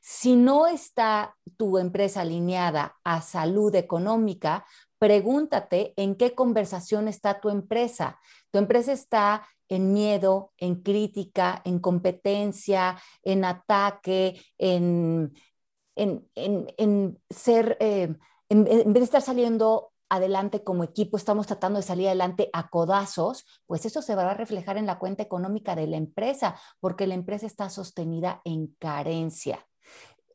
Si no está tu empresa alineada a salud económica, pregúntate en qué conversación está tu empresa. Tu empresa está en miedo, en crítica, en competencia, en ataque, en, en, ser, eh, en, vez de estar saliendo adelante como equipo, estamos tratando de salir adelante a codazos, pues eso se va a reflejar en la cuenta económica de la empresa, porque la empresa está sostenida en carencia.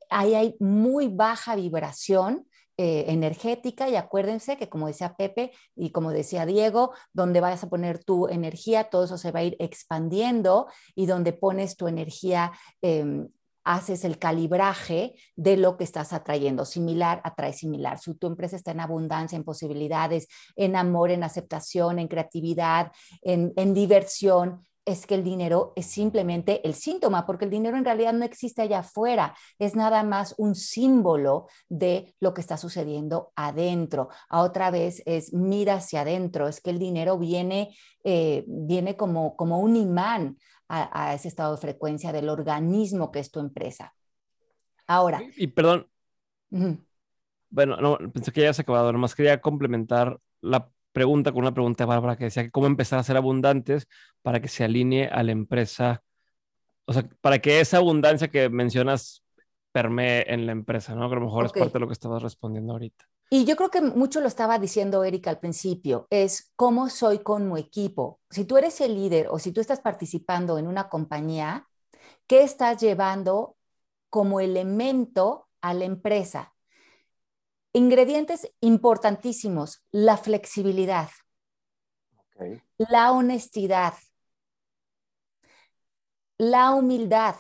Ahí hay muy baja vibración eh, energética y acuérdense que como decía Pepe y como decía Diego, donde vayas a poner tu energía, todo eso se va a ir expandiendo y donde pones tu energía em, haces el calibraje de lo que estás atrayendo. Similar atrae similar. Si tu empresa está en abundancia, en posibilidades, en amor, en aceptación, en creatividad, en, en diversión, es que el dinero es simplemente el síntoma, porque el dinero en realidad no existe allá afuera, es nada más un símbolo de lo que está sucediendo adentro. A otra vez es mira hacia adentro, es que el dinero viene, eh, viene como, como un imán a, ese estado de frecuencia del organismo que es tu empresa. Ahora. Y, perdón. Bueno, no, pensé que ya se acabado, nomás quería complementar la pregunta con una pregunta de Bárbara que decía que cómo empezar a ser abundantes para que se alinee a la empresa, o sea, para que esa abundancia que mencionas permee en la empresa, ¿no? Que a lo mejor es parte de lo que estabas respondiendo ahorita. Y yo creo que mucho lo estaba diciendo Erika al principio, es cómo soy con mi equipo. Si tú eres el líder o si tú estás participando en una compañía, ¿qué estás llevando como elemento a la empresa? Ingredientes importantísimos, la flexibilidad, la honestidad, la humildad,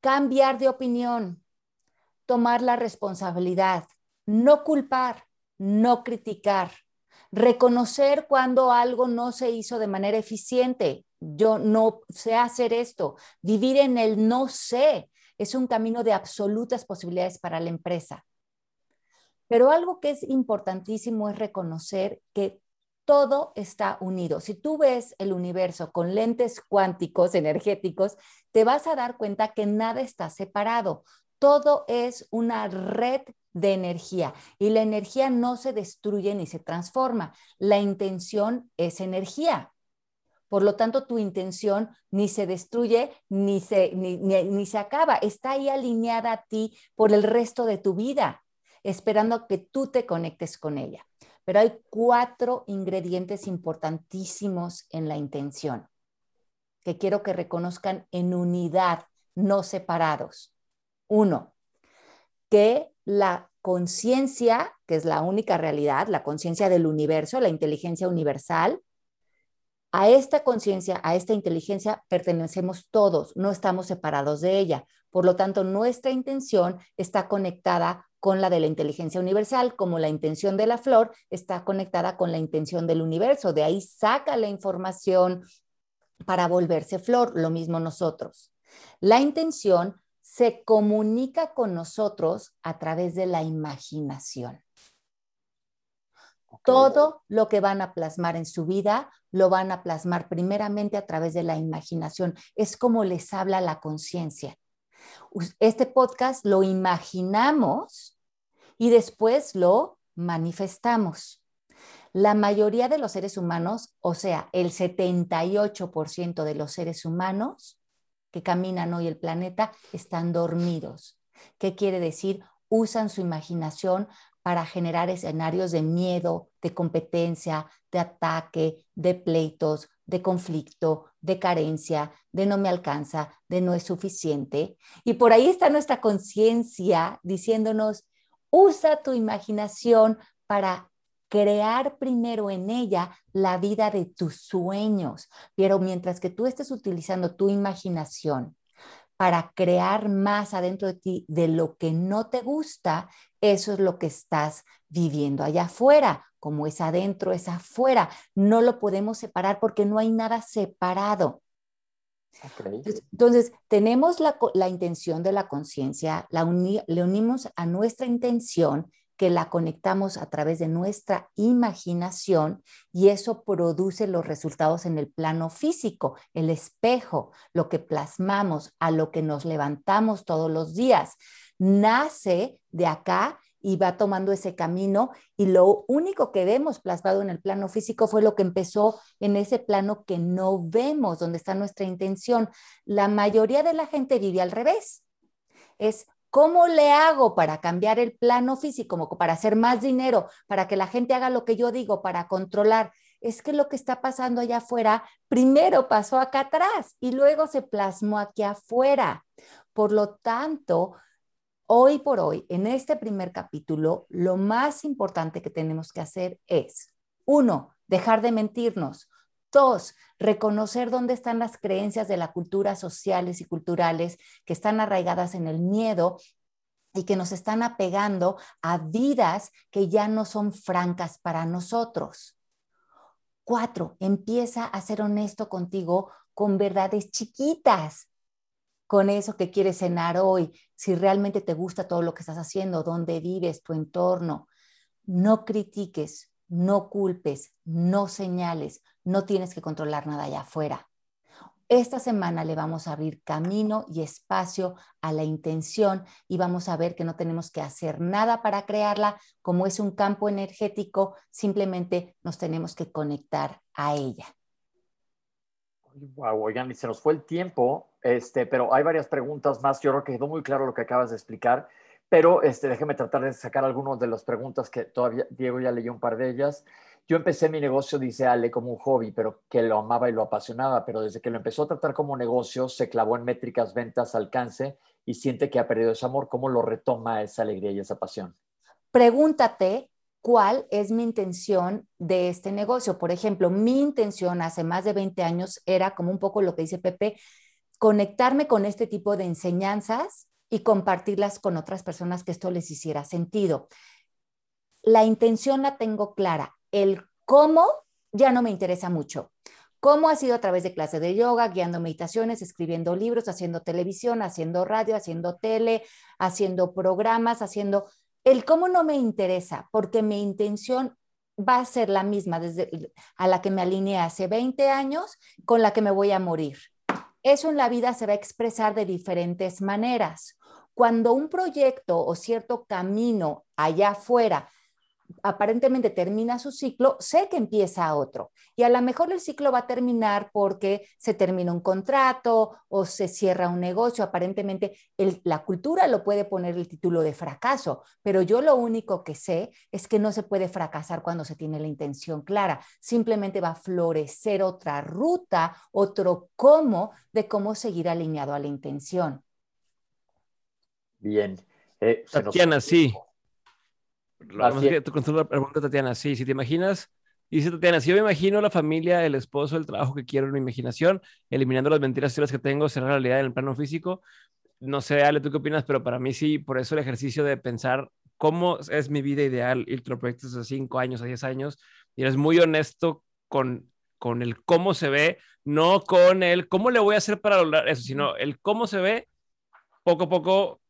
cambiar de opinión, tomar la responsabilidad, no culpar, no criticar, Reconocer cuando algo no se hizo de manera eficiente. Yo no sé hacer esto. Vivir en el no sé es un camino de absolutas posibilidades para la empresa. Pero algo que es importantísimo es reconocer que todo está unido. Si tú ves el universo con lentes cuánticos energéticos, te vas a dar cuenta que nada está separado. Todo es una red de energía y la energía no se destruye ni se transforma. La intención es energía. Por lo tanto, tu intención ni se destruye ni se, ni, se acaba. Está ahí alineada a ti por el resto de tu vida, esperando que tú te conectes con ella. Pero hay cuatro ingredientes importantísimos en la intención que quiero que reconozcan en unidad, no separados. Uno, que la conciencia, que es la única realidad, la conciencia del universo, la inteligencia universal, a esta conciencia, a esta inteligencia pertenecemos todos, no estamos separados de ella. Por lo tanto, nuestra intención está conectada con la de la inteligencia universal, como la intención de la flor está conectada con la intención del universo. De ahí saca la información para volverse flor, lo mismo nosotros. La intención se comunica con nosotros a través de la imaginación. Todo lo que van a plasmar en su vida lo van a plasmar primeramente a través de la imaginación. Es como les habla la conciencia. Este podcast lo imaginamos y después lo manifestamos. La mayoría de los seres humanos, o sea, el 78% de los seres humanos que caminan hoy el planeta, están dormidos. ¿Qué quiere decir? Usan su imaginación para generar escenarios de miedo, de competencia, de ataque, de pleitos, de conflicto, de carencia, de no me alcanza, de no es suficiente. Y por ahí está nuestra conciencia diciéndonos, usa tu imaginación para crear primero en ella la vida de tus sueños. Pero mientras que tú estés utilizando tu imaginación para crear más adentro de ti de lo que no te gusta, eso es lo que estás viviendo allá afuera. Como es adentro, es afuera. No lo podemos separar porque no hay nada separado. Entonces, tenemos la, intención de la conciencia, le unimos a nuestra intención que la conectamos a través de nuestra imaginación y eso produce los resultados en el plano físico, el espejo, lo que plasmamos, a lo que nos levantamos todos los días. Nace de acá y va tomando ese camino y lo único que vemos plasmado en el plano físico fue lo que empezó en ese plano que no vemos, donde está nuestra intención. La mayoría de la gente vive al revés. Es ¿Cómo le hago para cambiar el plano físico, para hacer más dinero, para que la gente haga lo que yo digo, para controlar? Es que lo que está pasando allá afuera primero pasó acá atrás y luego se plasmó aquí afuera. Por lo tanto, hoy por hoy, en este primer capítulo, lo más importante que tenemos que hacer es, uno, dejar de mentirnos. Dos, reconocer dónde están las creencias de la cultura sociales y culturales que están arraigadas en el miedo y que nos están apegando a vidas que ya no son francas para nosotros. Cuatro, empieza a ser honesto contigo con verdades chiquitas, con eso que quieres cenar hoy, si realmente te gusta todo lo que estás haciendo, dónde vives, tu entorno. No critiques, no culpes, no señales, no tienes que controlar nada allá afuera. Esta semana le vamos a abrir camino y espacio a la intención y vamos a ver que no tenemos que hacer nada para crearla, como es un campo energético, simplemente nos tenemos que conectar a ella. Wow, oigan, se nos fue el tiempo, este, pero hay varias preguntas más. Yo creo que quedó muy claro lo que acabas de explicar. Pero este, déjeme tratar de sacar algunas de las preguntas que todavía Diego ya leyó un par de ellas. Yo empecé mi negocio, dice Ale, como un hobby, pero que lo amaba y lo apasionaba, pero desde que lo empezó a tratar como negocio, se clavó en métricas, ventas, alcance y siente que ha perdido ese amor. ¿Cómo lo retoma esa alegría y esa pasión? Pregúntate cuál es mi intención de este negocio. Por ejemplo, mi intención hace más de 20 años era como un poco lo que dice Pepe, conectarme con este tipo de enseñanzas y compartirlas con otras personas que esto les hiciera sentido. La intención la tengo clara, el cómo ya no me interesa mucho. ¿Cómo ha sido a través de clases de yoga, guiando meditaciones, escribiendo libros, haciendo televisión, haciendo radio, haciendo tele, haciendo programas, haciendo... El cómo no me interesa, porque mi intención va a ser la misma desde a la que me alineé hace 20 años con la que me voy a morir. Eso en la vida se va a expresar de diferentes maneras. Cuando un proyecto o cierto camino allá afuera aparentemente termina su ciclo, sé que empieza otro. Y a lo mejor el ciclo va a terminar porque se termina un contrato o se cierra un negocio. Aparentemente la cultura lo puede poner el título de fracaso, pero yo lo único que sé es que no se puede fracasar cuando se tiene la intención clara. Simplemente va a florecer otra ruta, otro cómo de cómo seguir alineado a la intención. Bien. Eh, Tatiana, sí. Tu la pregunta, Tatiana, sí, si te imaginas, dice Tatiana, si yo me imagino la familia, el esposo, el trabajo que quiero en mi imaginación, eliminando las mentiras que tengo, será realidad en el plano físico. No sé, Ale, ¿tú qué opinas? Pero para mí sí, por eso el ejercicio de pensar cómo es mi vida ideal y lo proyectas a 5 años, a 10 años, y eres muy honesto con, con el cómo se ve, no con el cómo le voy a hacer para lograr eso, sino el cómo se ve, poco a poco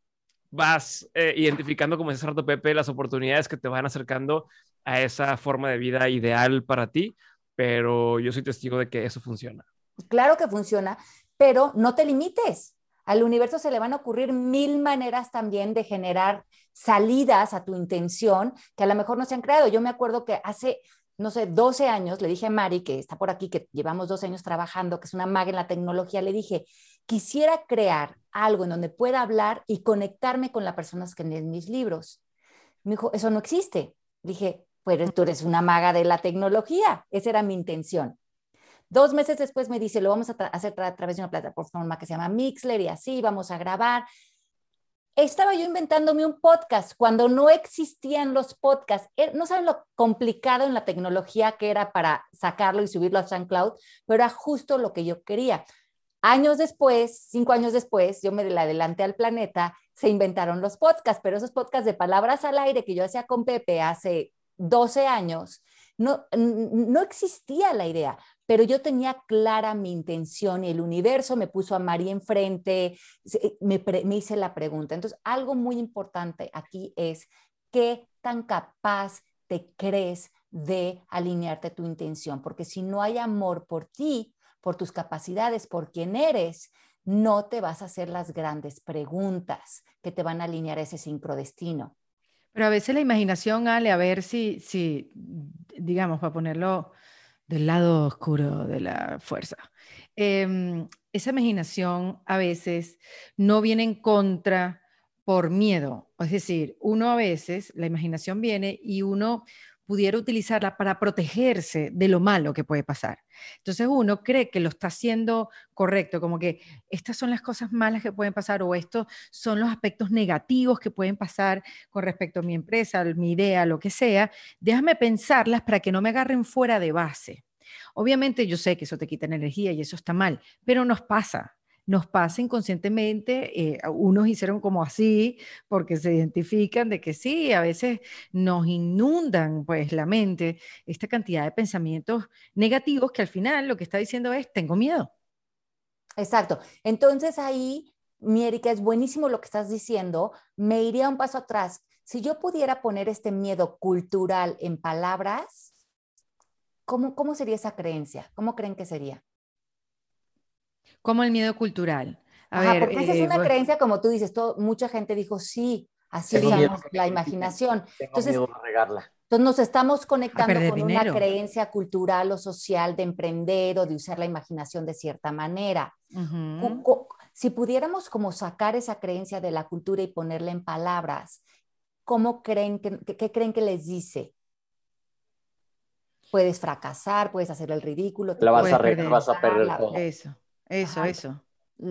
vas eh, identificando, como dice rato Pepe, las oportunidades que te van acercando a esa forma de vida ideal para ti, pero yo soy testigo de que eso funciona. Claro que funciona, pero no te limites. Al universo se le van a ocurrir mil maneras también de generar salidas a tu intención que a lo mejor no se han creado. Yo me acuerdo que hace, no sé, 12 años, le dije a Mari, que está por aquí, que llevamos 12 años trabajando, que es una maga en la tecnología, le dije, quisiera crear algo en donde pueda hablar y conectarme con las personas que leen mis libros. Me dijo, eso no existe. Dije, pues tú eres una maga de la tecnología. Esa era mi intención. Dos meses después me dice, lo vamos a hacer a través de una plataforma que se llama Mixler y así vamos a grabar. Estaba yo inventándome un podcast cuando no existían los podcasts. Eh, no saben lo complicado en la tecnología que era para sacarlo y subirlo a SoundCloud, pero era justo lo que yo quería. Años después, cinco años después, yo me la adelanté al planeta, se inventaron los podcasts, pero esos podcasts de palabras al aire que yo hacía con Pepe hace 12 años, no, no existía la idea, pero yo tenía clara mi intención y el universo me puso a María enfrente, me, me hice la pregunta. Entonces, algo muy importante aquí es qué tan capaz te crees de alinearte a tu intención, porque si no hay amor por ti, por tus capacidades, por quién eres, no te vas a hacer las grandes preguntas que te van a alinear ese sincrodestino. Pero a veces la imaginación, Ale, a ver si, si, digamos, para ponerlo del lado oscuro de la fuerza, em, esa imaginación a veces no viene en contra por miedo. Es decir, uno a veces, la imaginación viene y uno pudiera utilizarla para protegerse de lo malo que puede pasar. Entonces uno cree que lo está haciendo correcto, como que estas son las cosas malas que pueden pasar o estos son los aspectos negativos que pueden pasar con respecto a mi empresa, mi idea, lo que sea. Déjame pensarlas para que no me agarren fuera de base. Obviamente yo sé que eso te quita energía y eso está mal, pero nos pasa nos pasa inconscientemente, eh, unos hicieron como así, porque se identifican de que sí, a veces nos inundan pues la mente esta cantidad de pensamientos negativos que al final lo que está diciendo es, tengo miedo. Exacto. Entonces ahí, mi Erika, es buenísimo lo que estás diciendo. Me iría un paso atrás. Si yo pudiera poner este miedo cultural en palabras, ¿cómo, cómo sería esa creencia? ¿Cómo creen que sería? Como el miedo cultural. A porque esa es eh, una creencia, como tú dices, todo, mucha gente dijo, sí, así usamos la imaginación. entonces, entonces nos estamos conectando con una creencia cultural o social de emprender o de usar la imaginación de cierta manera. Si pudiéramos como sacar esa creencia de la cultura y ponerla en palabras, ¿cómo creen que, qué creen que les dice? Puedes fracasar, puedes hacer el ridículo. La vas a, perder, vas a perder todo. Eso. Eso, eso.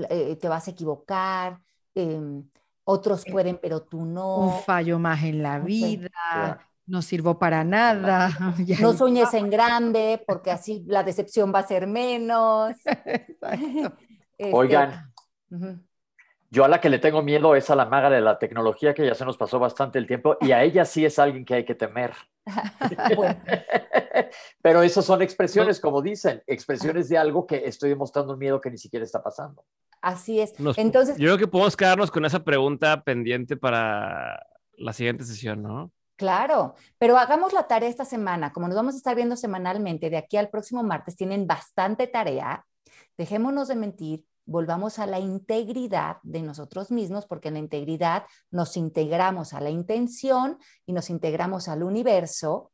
Eh, te vas a equivocar, em, otros eh, pueden, pero tú no. Un fallo más en la vida, no sirvo para nada. No sueñes en grande, porque así la decepción va a ser menos. Este, Oigan, yo a la que le tengo miedo es a la maga de la tecnología, que ya se nos pasó bastante el tiempo, y a ella sí es alguien que hay que temer. Pero esas son expresiones, como dicen, expresiones de algo que estoy demostrando un miedo que ni siquiera está pasando. Así es. Entonces, yo creo que podemos quedarnos con esa pregunta pendiente para la siguiente sesión, ¿no? Claro, pero hagamos la tarea esta semana. Como nos vamos a estar viendo semanalmente, de aquí al próximo martes tienen bastante tarea. Dejémonos de mentir, volvamos a la integridad de nosotros mismos, porque en la integridad nos integramos a la intención y nos integramos al universo.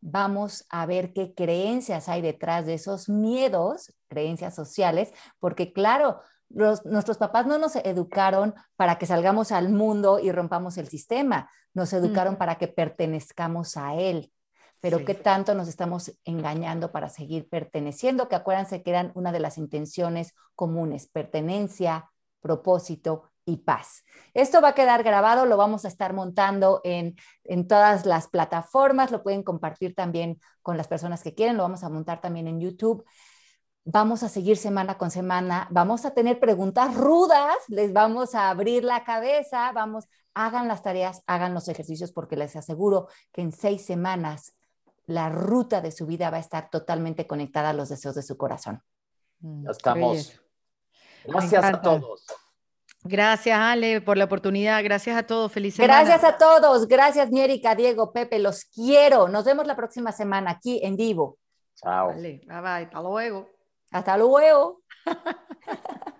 Vamos a ver qué creencias hay detrás de esos miedos, creencias sociales, porque claro, nuestros papás no nos educaron para que salgamos al mundo y rompamos el sistema, nos educaron para que pertenezcamos a él. Pero qué tanto nos estamos engañando para seguir perteneciendo, que acuérdense que eran una de las intenciones comunes, pertenencia, propósito y paz. Esto va a quedar grabado, lo vamos a estar montando en, en todas las plataformas, lo pueden compartir también con las personas que quieren, lo vamos a montar también en YouTube vamos a seguir semana con semana, vamos a tener preguntas rudas, les vamos a abrir la cabeza, vamos, hagan las tareas, hagan los ejercicios, porque les aseguro que en seis semanas la ruta de su vida va a estar totalmente conectada a los deseos de su corazón. Mm, ya estamos. Gracias a todos. Gracias, Ale, por la oportunidad. Gracias a todos. Feliz semana. Gracias a todos. Gracias, Miérica, Diego, Pepe. Los quiero. Nos vemos la próxima semana aquí en vivo. Chao. Vale, bye bye. Hasta luego. Hasta luego.